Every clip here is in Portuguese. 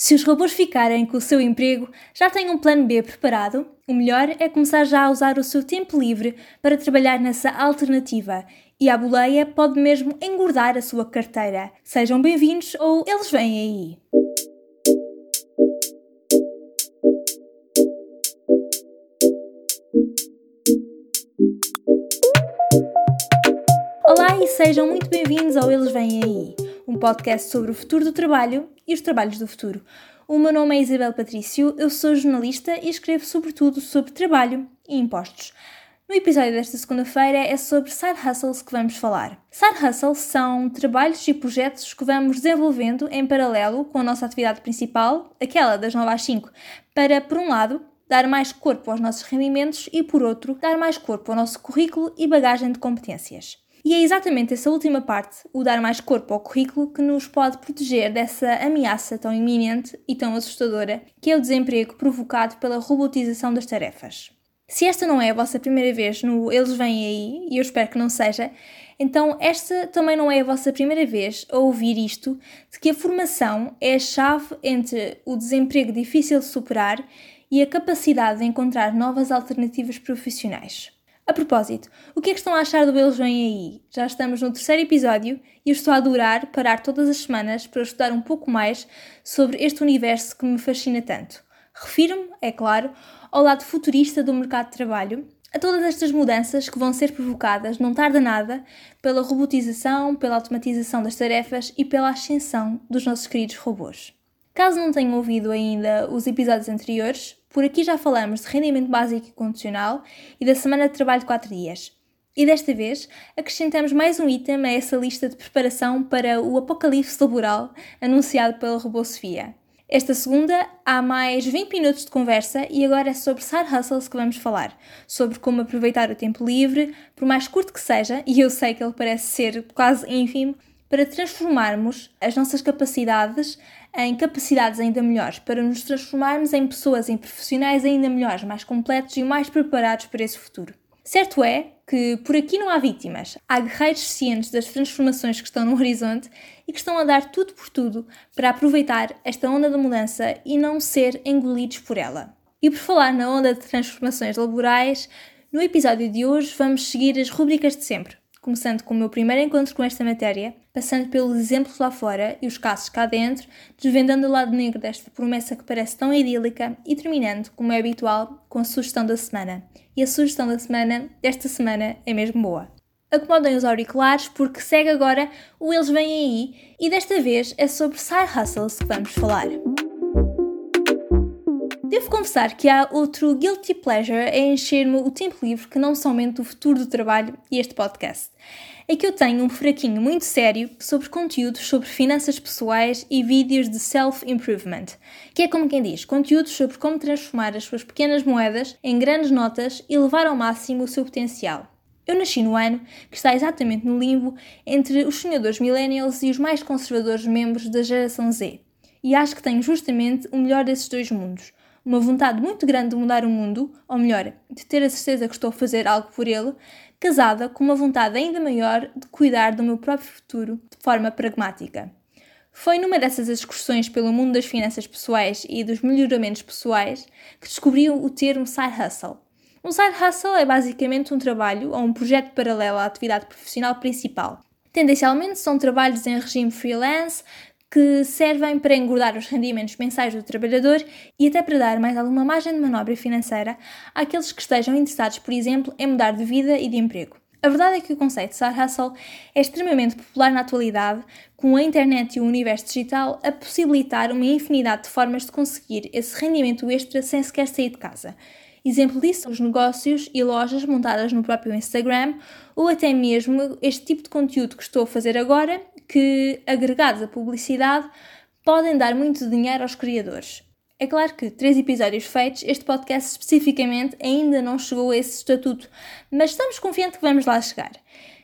Se os robôs ficarem com o seu emprego, já têm um plano B preparado? O melhor é começar já a usar o seu tempo livre para trabalhar nessa alternativa. E a boleia pode mesmo engordar a sua carteira. Sejam bem-vindos ou eles vêm aí. Olá e sejam muito bem-vindos ao Eles Vêm Aí, um podcast sobre o futuro do trabalho e os trabalhos do futuro. O meu nome é Isabel Patrício, eu sou jornalista e escrevo sobretudo sobre trabalho e impostos. No episódio desta segunda-feira é sobre side hustles que vamos falar. Side hustles são trabalhos e projetos que vamos desenvolvendo em paralelo com a nossa atividade principal, aquela das 9 às 5, para, por um lado, dar mais corpo aos nossos rendimentos e, por outro, dar mais corpo ao nosso currículo e bagagem de competências. E é exatamente essa última parte, o dar mais corpo ao currículo, que nos pode proteger dessa ameaça tão iminente e tão assustadora que é o desemprego provocado pela robotização das tarefas. Se esta não é a vossa primeira vez no Eles Vêm Aí, e eu espero que não seja, então esta também não é a vossa primeira vez a ouvir isto, de que a formação é a chave entre o desemprego difícil de superar e a capacidade de encontrar novas alternativas profissionais. A propósito, o que é que estão a achar do Eles Vêm Aí? Já estamos no terceiro episódio e eu estou a adorar parar todas as semanas para estudar um pouco mais sobre este universo que me fascina tanto. Refiro-me, é claro, ao lado futurista do mercado de trabalho, a todas estas mudanças que vão ser provocadas, não tarda nada, pela robotização, pela automatização das tarefas e pela ascensão dos nossos queridos robôs. Caso não tenham ouvido ainda os episódios anteriores, por aqui já falamos de rendimento básico e condicional e da semana de trabalho de 4 dias. E desta vez acrescentamos mais um item a essa lista de preparação para o apocalipse laboral anunciado pela Robô Sofia. Esta segunda há mais 20 minutos de conversa e agora é sobre side hustles que vamos falar. Sobre como aproveitar o tempo livre, por mais curto que seja, e eu sei que ele parece ser quase ínfimo, para transformarmos as nossas capacidades em capacidades ainda melhores, para nos transformarmos em pessoas, em profissionais ainda melhores, mais completos e mais preparados para esse futuro. Certo é que por aqui não há vítimas, há guerreiros cientes das transformações que estão no horizonte e que estão a dar tudo por tudo para aproveitar esta onda de mudança e não ser engolidos por ela. E por falar na onda de transformações laborais, no episódio de hoje vamos seguir as rubricas de sempre começando com o meu primeiro encontro com esta matéria, passando pelos exemplos lá fora e os casos cá dentro, desvendando o lado negro desta promessa que parece tão idílica e terminando, como é habitual, com a sugestão da semana. E a sugestão da semana, desta semana, é mesmo boa. Acomodem os auriculares porque segue agora o Eles Vêm Aí e desta vez é sobre side hustles que vamos falar. Devo confessar que há outro guilty pleasure em encher-me o tempo livre que não somente o futuro do trabalho e este podcast. É que eu tenho um fraquinho muito sério sobre conteúdos sobre finanças pessoais e vídeos de self-improvement, que é como quem diz, conteúdos sobre como transformar as suas pequenas moedas em grandes notas e levar ao máximo o seu potencial. Eu nasci no ano que está exatamente no limbo entre os sonhadores millennials e os mais conservadores membros da geração Z. E acho que tenho justamente o melhor desses dois mundos uma vontade muito grande de mudar o mundo, ou melhor, de ter a certeza que estou a fazer algo por ele, casada com uma vontade ainda maior de cuidar do meu próprio futuro de forma pragmática. Foi numa dessas excursões pelo mundo das finanças pessoais e dos melhoramentos pessoais que descobri o termo side hustle. Um side hustle é basicamente um trabalho ou um projeto paralelo à atividade profissional principal. Tendencialmente são trabalhos em regime freelance, que servem para engordar os rendimentos mensais do trabalhador e até para dar mais alguma margem de manobra financeira àqueles que estejam interessados, por exemplo, em mudar de vida e de emprego. A verdade é que o conceito de side hustle é extremamente popular na atualidade, com a internet e o universo digital a possibilitar uma infinidade de formas de conseguir esse rendimento extra sem sequer sair de casa. Exemplo disso são os negócios e lojas montadas no próprio Instagram ou até mesmo este tipo de conteúdo que estou a fazer agora que, agregados à publicidade, podem dar muito dinheiro aos criadores. É claro que, três episódios feitos, este podcast especificamente ainda não chegou a esse estatuto, mas estamos confiantes que vamos lá chegar.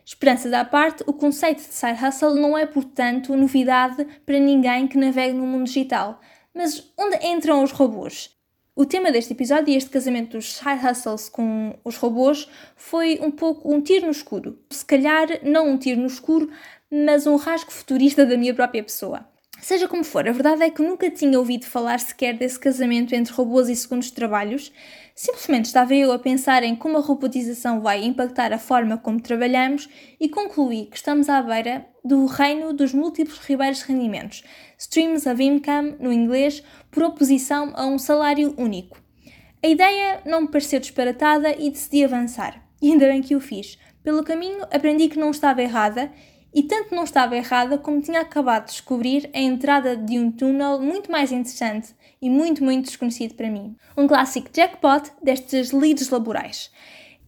Esperanças à parte, o conceito de side hustle não é, portanto, novidade para ninguém que navegue no mundo digital. Mas onde entram os robôs? O tema deste episódio e este casamento dos side hustles com os robôs foi um pouco um tiro no escuro. Se calhar não um tiro no escuro, mas um rasgo futurista da minha própria pessoa. Seja como for, a verdade é que nunca tinha ouvido falar sequer desse casamento entre robôs e segundos trabalhos. Simplesmente estava eu a pensar em como a robotização vai impactar a forma como trabalhamos e concluí que estamos à beira do reino dos múltiplos ribeiros de rendimentos, streams of income no inglês, por oposição a um salário único. A ideia não me pareceu disparatada e decidi avançar. E ainda bem que o fiz. Pelo caminho aprendi que não estava errada e tanto não estava errada como tinha acabado de descobrir a entrada de um túnel muito mais interessante e muito, muito desconhecido para mim. Um clássico jackpot destes leads laborais.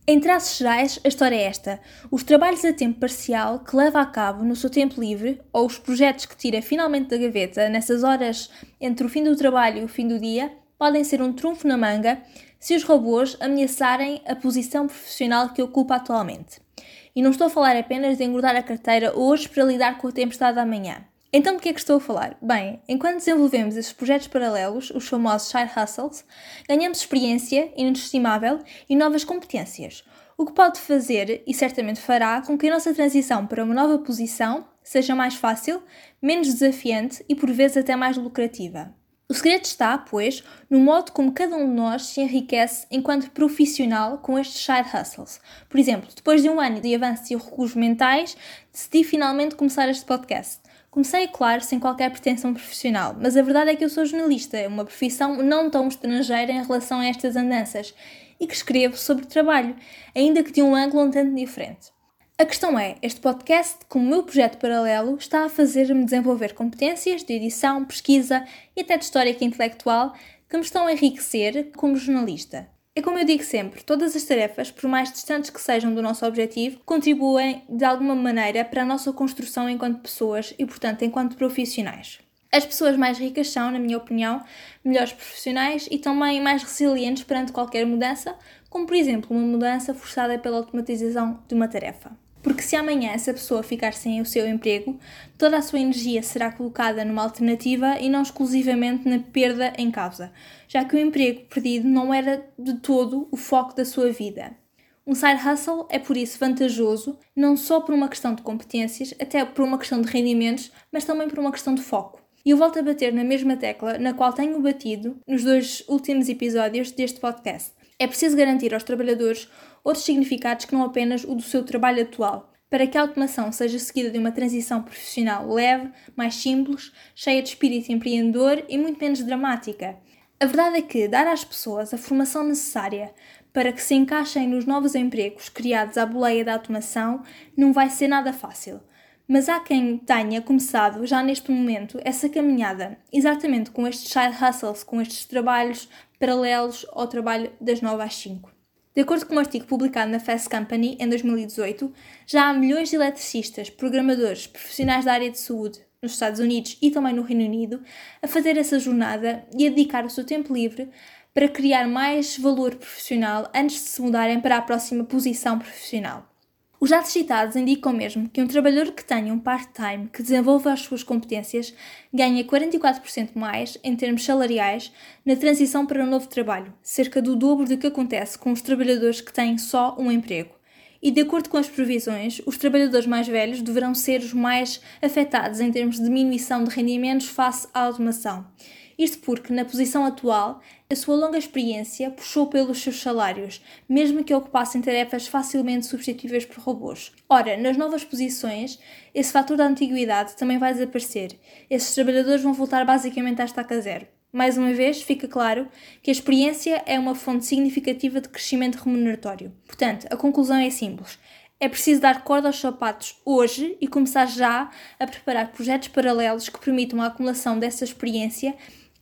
Em traços gerais, a história é esta: os trabalhos a tempo parcial que leva a cabo no seu tempo livre, ou os projetos que tira finalmente da gaveta nessas horas entre o fim do trabalho e o fim do dia, podem ser um trunfo na manga se os robôs ameaçarem a posição profissional que ocupa atualmente. E não estou a falar apenas de engordar a carteira hoje para lidar com a tempestade amanhã. Então, de que é que estou a falar? Bem, enquanto desenvolvemos esses projetos paralelos, os famosos side hustles, ganhamos experiência inestimável e novas competências, o que pode fazer, e certamente fará, com que a nossa transição para uma nova posição seja mais fácil, menos desafiante e por vezes até mais lucrativa. O segredo está, pois, no modo como cada um de nós se enriquece enquanto profissional com estes side hustles. Por exemplo, depois de um ano de avanços e recursos mentais, decidi finalmente começar este podcast. Comecei, é claro, sem qualquer pretensão profissional, mas a verdade é que eu sou jornalista, uma profissão não tão estrangeira em relação a estas andanças, e que escrevo sobre trabalho, ainda que de um ângulo um tanto diferente. A questão é, este podcast, como meu projeto paralelo, está a fazer-me desenvolver competências de edição, pesquisa e até de história intelectual que me estão a enriquecer como jornalista. É como eu digo sempre, todas as tarefas, por mais distantes que sejam do nosso objetivo, contribuem de alguma maneira para a nossa construção enquanto pessoas e, portanto, enquanto profissionais. As pessoas mais ricas são, na minha opinião, melhores profissionais e também mais resilientes perante qualquer mudança, como por exemplo uma mudança forçada pela automatização de uma tarefa. Porque se amanhã essa pessoa ficar sem o seu emprego, toda a sua energia será colocada numa alternativa e não exclusivamente na perda em causa, já que o emprego perdido não era de todo o foco da sua vida. Um side hustle é por isso vantajoso, não só por uma questão de competências, até por uma questão de rendimentos, mas também por uma questão de foco. E eu volto a bater na mesma tecla na qual tenho batido nos dois últimos episódios deste podcast. É preciso garantir aos trabalhadores outros significados que não apenas o do seu trabalho atual, para que a automação seja seguida de uma transição profissional leve, mais simples, cheia de espírito empreendedor e muito menos dramática. A verdade é que dar às pessoas a formação necessária para que se encaixem nos novos empregos criados à boleia da automação não vai ser nada fácil. Mas há quem tenha começado já neste momento essa caminhada, exatamente com estes side hustles, com estes trabalhos paralelos ao trabalho das 9 às 5. De acordo com um artigo publicado na Fast Company em 2018, já há milhões de eletricistas, programadores, profissionais da área de saúde nos Estados Unidos e também no Reino Unido a fazer essa jornada e a dedicar o seu tempo livre para criar mais valor profissional antes de se mudarem para a próxima posição profissional. Os dados citados indicam mesmo que um trabalhador que tenha um part-time que desenvolva as suas competências ganha 44% mais em termos salariais na transição para um novo trabalho, cerca do dobro do que acontece com os trabalhadores que têm só um emprego. E de acordo com as previsões, os trabalhadores mais velhos deverão ser os mais afetados em termos de diminuição de rendimentos face à automação. Isto porque, na posição atual, a sua longa experiência puxou pelos seus salários, mesmo que ocupassem tarefas facilmente substituíveis por robôs. Ora, nas novas posições, esse fator da antiguidade também vai desaparecer. Esses trabalhadores vão voltar basicamente à estaca zero. Mais uma vez, fica claro que a experiência é uma fonte significativa de crescimento remuneratório. Portanto, a conclusão é simples. É preciso dar corda aos sapatos hoje e começar já a preparar projetos paralelos que permitam a acumulação dessa experiência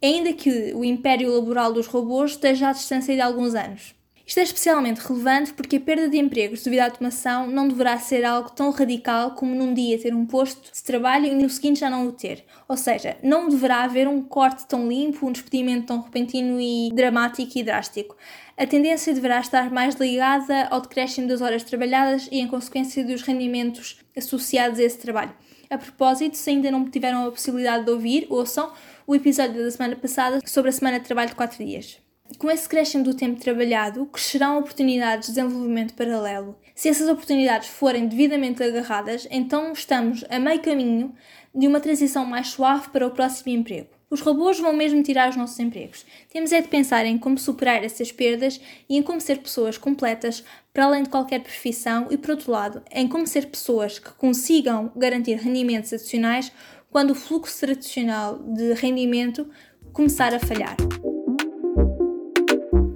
ainda que o império laboral dos robôs esteja à distância de alguns anos. Isto é especialmente relevante porque a perda de empregos devido à automação não deverá ser algo tão radical como num dia ter um posto de trabalho e no seguinte já não o ter. Ou seja, não deverá haver um corte tão limpo, um despedimento tão repentino e dramático e drástico. A tendência deverá estar mais ligada ao decréscimo das horas trabalhadas e, em consequência, dos rendimentos associados a esse trabalho. A propósito, se ainda não tiveram a possibilidade de ouvir, ouçam o episódio da semana passada sobre a semana de trabalho de 4 dias. Com esse crescimento do tempo trabalhado, crescerão oportunidades de desenvolvimento paralelo. Se essas oportunidades forem devidamente agarradas, então estamos a meio caminho de uma transição mais suave para o próximo emprego. Os robôs vão mesmo tirar os nossos empregos. Temos é de pensar em como superar essas perdas e em como ser pessoas completas para além de qualquer profissão e, por outro lado, em como ser pessoas que consigam garantir rendimentos adicionais quando o fluxo tradicional de rendimento começar a falhar.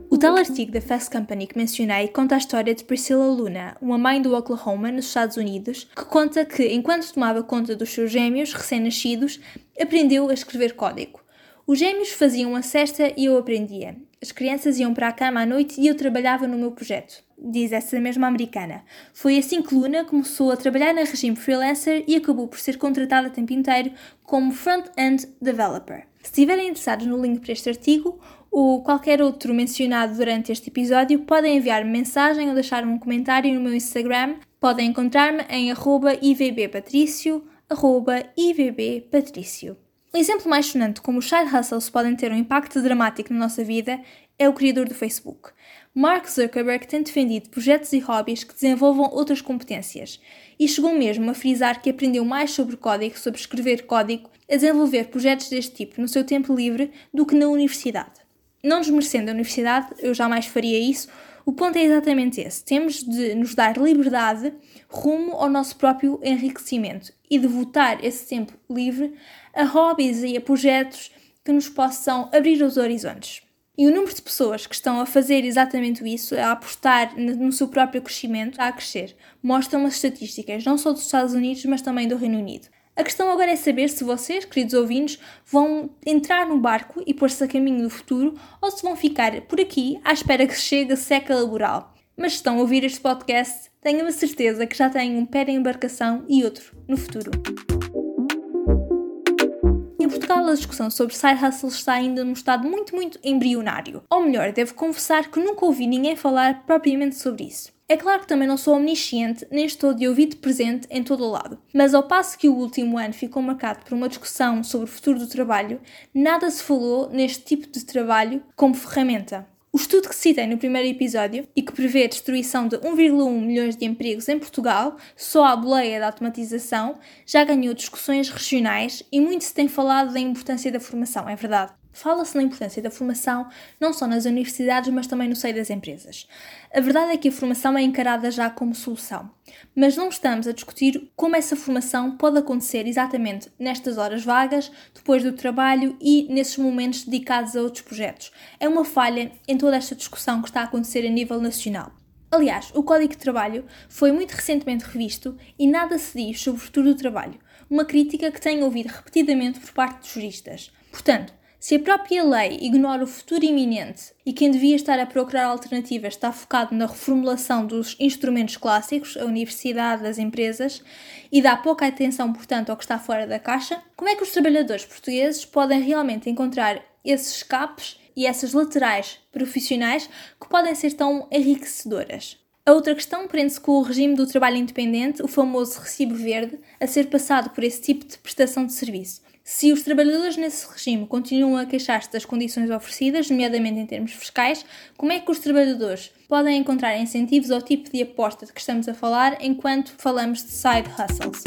O tal artigo da Fast Company que mencionei conta a história de Priscilla Luna, uma mãe do Oklahoma, nos Estados Unidos, que conta que, enquanto tomava conta dos seus gêmeos recém-nascidos, aprendeu a escrever código. Os gêmeos faziam uma cesta e eu aprendia. As crianças iam para a cama à noite e eu trabalhava no meu projeto. Diz essa mesma americana. Foi assim que Luna começou a trabalhar na regime freelancer e acabou por ser contratada a tempo inteiro como front-end developer. Se estiverem interessados no link para este artigo, ou qualquer outro mencionado durante este episódio, podem enviar-me mensagem ou deixar um comentário no meu Instagram. Podem encontrar-me em ivbpatricio, ivbpatricio. Exemplo mais sonante como os side hustles podem ter um impacto dramático na nossa vida é o criador do Facebook. Mark Zuckerberg tem defendido projetos e hobbies que desenvolvam outras competências e chegou mesmo a frisar que aprendeu mais sobre código, sobre escrever código, a desenvolver projetos deste tipo no seu tempo livre do que na universidade não desmerecendo a universidade, eu jamais faria isso. O ponto é exatamente esse: temos de nos dar liberdade rumo ao nosso próprio enriquecimento e devotar esse tempo livre a hobbies e a projetos que nos possam abrir os horizontes. E o número de pessoas que estão a fazer exatamente isso, a apostar no seu próprio crescimento, está a crescer. Mostram as estatísticas, não só dos Estados Unidos, mas também do Reino Unido. A questão agora é saber se vocês, queridos ouvintes, vão entrar no barco e pôr-se a caminho do futuro ou se vão ficar por aqui à espera que chegue a seca laboral. Mas se estão a ouvir este podcast, tenho a certeza que já têm um pé na embarcação e outro no futuro. Portugal, a discussão sobre side hustles está ainda num estado muito, muito embrionário. Ou melhor, devo confessar que nunca ouvi ninguém falar propriamente sobre isso. É claro que também não sou omnisciente, nem estou de ouvido presente em todo o lado, mas ao passo que o último ano ficou marcado por uma discussão sobre o futuro do trabalho, nada se falou neste tipo de trabalho como ferramenta. O estudo que citei no primeiro episódio e que prevê a destruição de 1,1 milhões de empregos em Portugal, só à boleia da automatização, já ganhou discussões regionais e muito se tem falado da importância da formação, é verdade. Fala-se na importância da formação não só nas universidades, mas também no seio das empresas. A verdade é que a formação é encarada já como solução, mas não estamos a discutir como essa formação pode acontecer exatamente nestas horas vagas, depois do trabalho e nesses momentos dedicados a outros projetos. É uma falha em toda esta discussão que está a acontecer a nível nacional. Aliás, o Código de Trabalho foi muito recentemente revisto e nada se diz sobre o futuro do trabalho, uma crítica que tenho ouvido repetidamente por parte dos juristas. Portanto, se a própria lei ignora o futuro iminente e quem devia estar a procurar alternativas está focado na reformulação dos instrumentos clássicos, a universidade, as empresas, e dá pouca atenção, portanto, ao que está fora da caixa, como é que os trabalhadores portugueses podem realmente encontrar esses escapes e essas laterais profissionais que podem ser tão enriquecedoras? A outra questão prende-se com o regime do trabalho independente, o famoso recibo verde, a ser passado por esse tipo de prestação de serviço. Se os trabalhadores nesse regime continuam a queixar-se das condições oferecidas, nomeadamente em termos fiscais, como é que os trabalhadores podem encontrar incentivos ao tipo de aposta de que estamos a falar enquanto falamos de side hustles?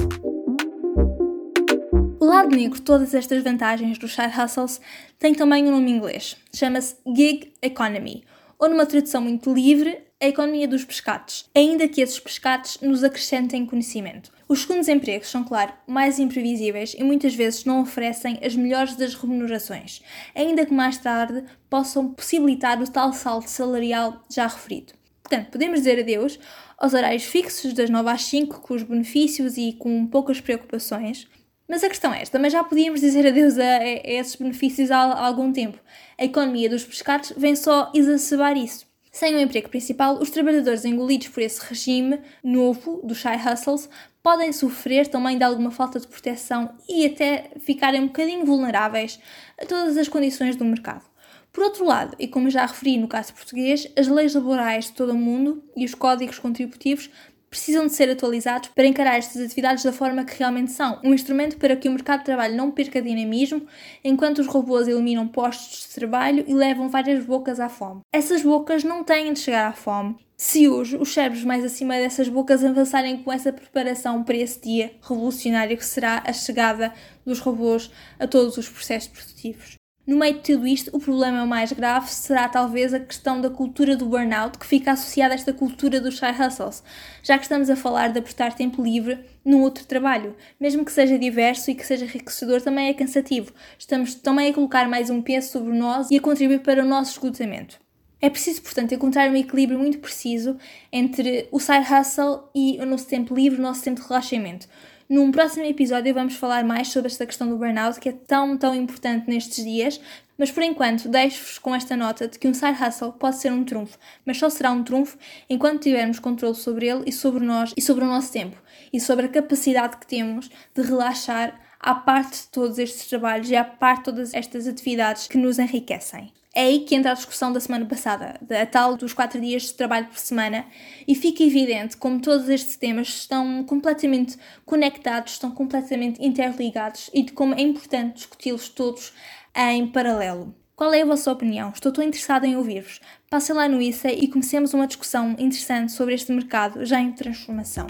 O lado negro de todas estas vantagens dos side hustles tem também um nome inglês. Chama-se gig economy, ou numa tradução muito livre, a economia dos pescados, ainda que esses pescados nos acrescentem conhecimento. Os segundos empregos são, claro, mais imprevisíveis e muitas vezes não oferecem as melhores das remunerações, ainda que mais tarde possam possibilitar o tal salto salarial já referido. Portanto, podemos dizer adeus aos horários fixos das 9 às 5, com os benefícios e com poucas preocupações. Mas a questão é esta, mas já podíamos dizer adeus a, a esses benefícios há, há algum tempo. A economia dos pescados vem só exacerbar isso. Sem o um emprego principal, os trabalhadores engolidos por esse regime novo dos shy hustles podem sofrer também de alguma falta de proteção e até ficarem um bocadinho vulneráveis a todas as condições do mercado. Por outro lado, e como já referi no caso português, as leis laborais de todo o mundo e os códigos contributivos precisam de ser atualizados para encarar estas atividades da forma que realmente são, um instrumento para que o mercado de trabalho não perca dinamismo, enquanto os robôs eliminam postos de trabalho e levam várias bocas à fome. Essas bocas não têm de chegar à fome. Se hoje os cérebros mais acima dessas bocas avançarem com essa preparação para esse dia revolucionário que será a chegada dos robôs a todos os processos produtivos. No meio de tudo isto, o problema mais grave será talvez a questão da cultura do burnout que fica associada a esta cultura dos side hustles, já que estamos a falar de apostar tempo livre num outro trabalho. Mesmo que seja diverso e que seja enriquecedor, também é cansativo. Estamos também a colocar mais um peso sobre nós e a contribuir para o nosso esgotamento. É preciso, portanto, encontrar um equilíbrio muito preciso entre o side hustle e o nosso tempo livre, o nosso tempo de relaxamento. Num próximo episódio vamos falar mais sobre esta questão do burnout que é tão, tão importante nestes dias, mas por enquanto deixo-vos com esta nota de que um side hustle pode ser um trunfo, mas só será um trunfo enquanto tivermos controle sobre ele e sobre nós e sobre o nosso tempo e sobre a capacidade que temos de relaxar à parte de todos estes trabalhos e à parte de todas estas atividades que nos enriquecem. É aí que entra a discussão da semana passada, a tal dos 4 dias de trabalho por semana, e fica evidente como todos estes temas estão completamente conectados, estão completamente interligados e de como é importante discuti-los todos em paralelo. Qual é a vossa opinião? Estou tão interessada em ouvir-vos. Passem lá no ICE e comecemos uma discussão interessante sobre este mercado já em transformação.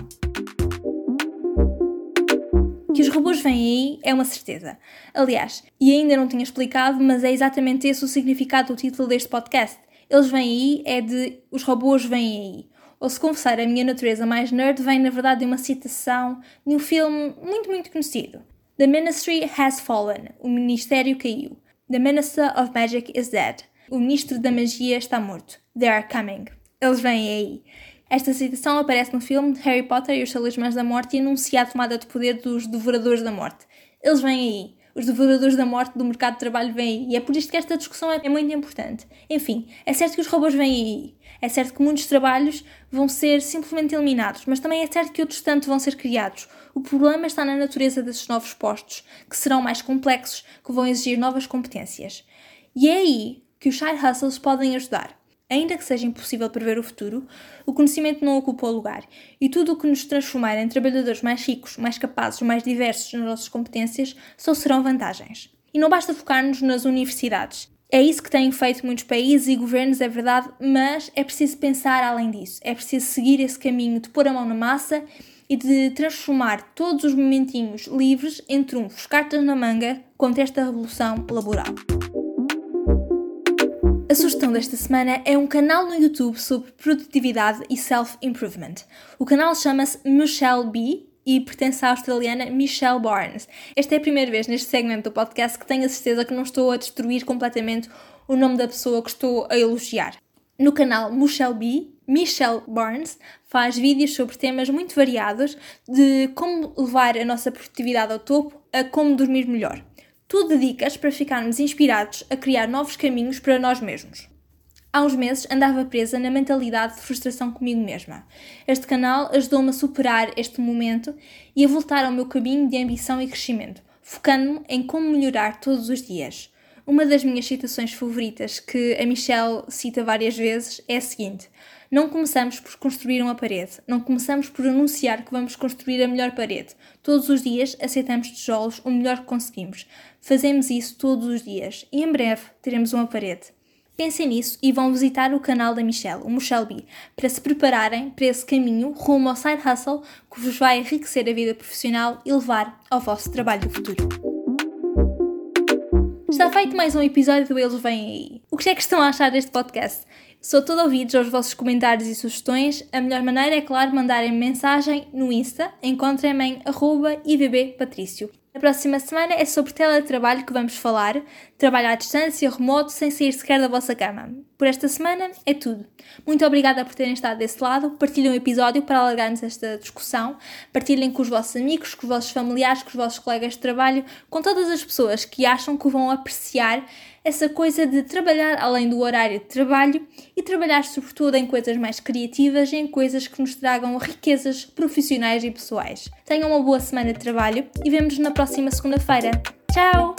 Que os robôs vêm aí é uma certeza. Aliás, e ainda não tinha explicado, mas é exatamente esse o significado do título deste podcast. Eles vêm aí é de os robôs vêm aí. Ou se confessar a minha natureza mais nerd, vem na verdade de uma citação de um filme muito, muito conhecido. The Ministry has fallen. O Ministério caiu. The Minister of Magic is dead. O Ministro da Magia está morto. They are coming. Eles vêm aí. Esta citação aparece no filme Harry Potter e os Talismãs da Morte e anuncia a tomada de poder dos Devoradores da Morte. Eles vêm aí. Os devoradores da morte do mercado de trabalho vêm aí. E é por isto que esta discussão é muito importante. Enfim, é certo que os robôs vêm aí. É certo que muitos trabalhos vão ser simplesmente eliminados, mas também é certo que outros tanto vão ser criados. O problema está na natureza desses novos postos, que serão mais complexos, que vão exigir novas competências. E é aí que os side hustles podem ajudar. Ainda que seja impossível prever o futuro, o conhecimento não ocupa o lugar, e tudo o que nos transformar em trabalhadores mais ricos, mais capazes, mais diversos nas nossas competências só serão vantagens. E não basta focar-nos nas universidades. É isso que têm feito muitos países e governos, é verdade, mas é preciso pensar além disso. É preciso seguir esse caminho de pôr a mão na massa e de transformar todos os momentinhos livres em trunfos, cartas na manga contra esta revolução laboral. A sugestão desta semana é um canal no YouTube sobre produtividade e self-improvement. O canal chama-se Michelle B e pertence à australiana Michelle Barnes. Esta é a primeira vez neste segmento do podcast que tenho a certeza que não estou a destruir completamente o nome da pessoa que estou a elogiar. No canal Michelle B, Michelle Barnes faz vídeos sobre temas muito variados de como levar a nossa produtividade ao topo a como dormir melhor. Tudo dicas para ficarmos inspirados a criar novos caminhos para nós mesmos. Há uns meses andava presa na mentalidade de frustração comigo mesma. Este canal ajudou-me a superar este momento e a voltar ao meu caminho de ambição e crescimento, focando-me em como melhorar todos os dias. Uma das minhas citações favoritas, que a Michelle cita várias vezes, é a seguinte: Não começamos por construir uma parede, não começamos por anunciar que vamos construir a melhor parede. Todos os dias aceitamos tijolos o melhor que conseguimos. Fazemos isso todos os dias e em breve teremos uma parede. Pensem nisso e vão visitar o canal da Michelle, o Michelle para se prepararem para esse caminho rumo ao side hustle que vos vai enriquecer a vida profissional e levar ao vosso trabalho do futuro. Está feito mais um episódio do Eles Vêm Aí. O que é que estão a achar deste podcast? Sou todo ouvidos aos vossos comentários e sugestões. A melhor maneira é, claro, mandarem mensagem no Insta. Encontrem-me em arroba ibbpatrício. A próxima semana é sobre teletrabalho que vamos falar, trabalho à distância, remoto, sem sair sequer da vossa cama. Por esta semana é tudo. Muito obrigada por terem estado desse lado. Partilhem o episódio para alargarmos esta discussão. Partilhem com os vossos amigos, com os vossos familiares, com os vossos colegas de trabalho, com todas as pessoas que acham que vão apreciar essa coisa de trabalhar além do horário de trabalho e trabalhar sobretudo em coisas mais criativas e em coisas que nos tragam riquezas profissionais e pessoais. Tenham uma boa semana de trabalho e vemos-nos na próxima segunda-feira. Tchau!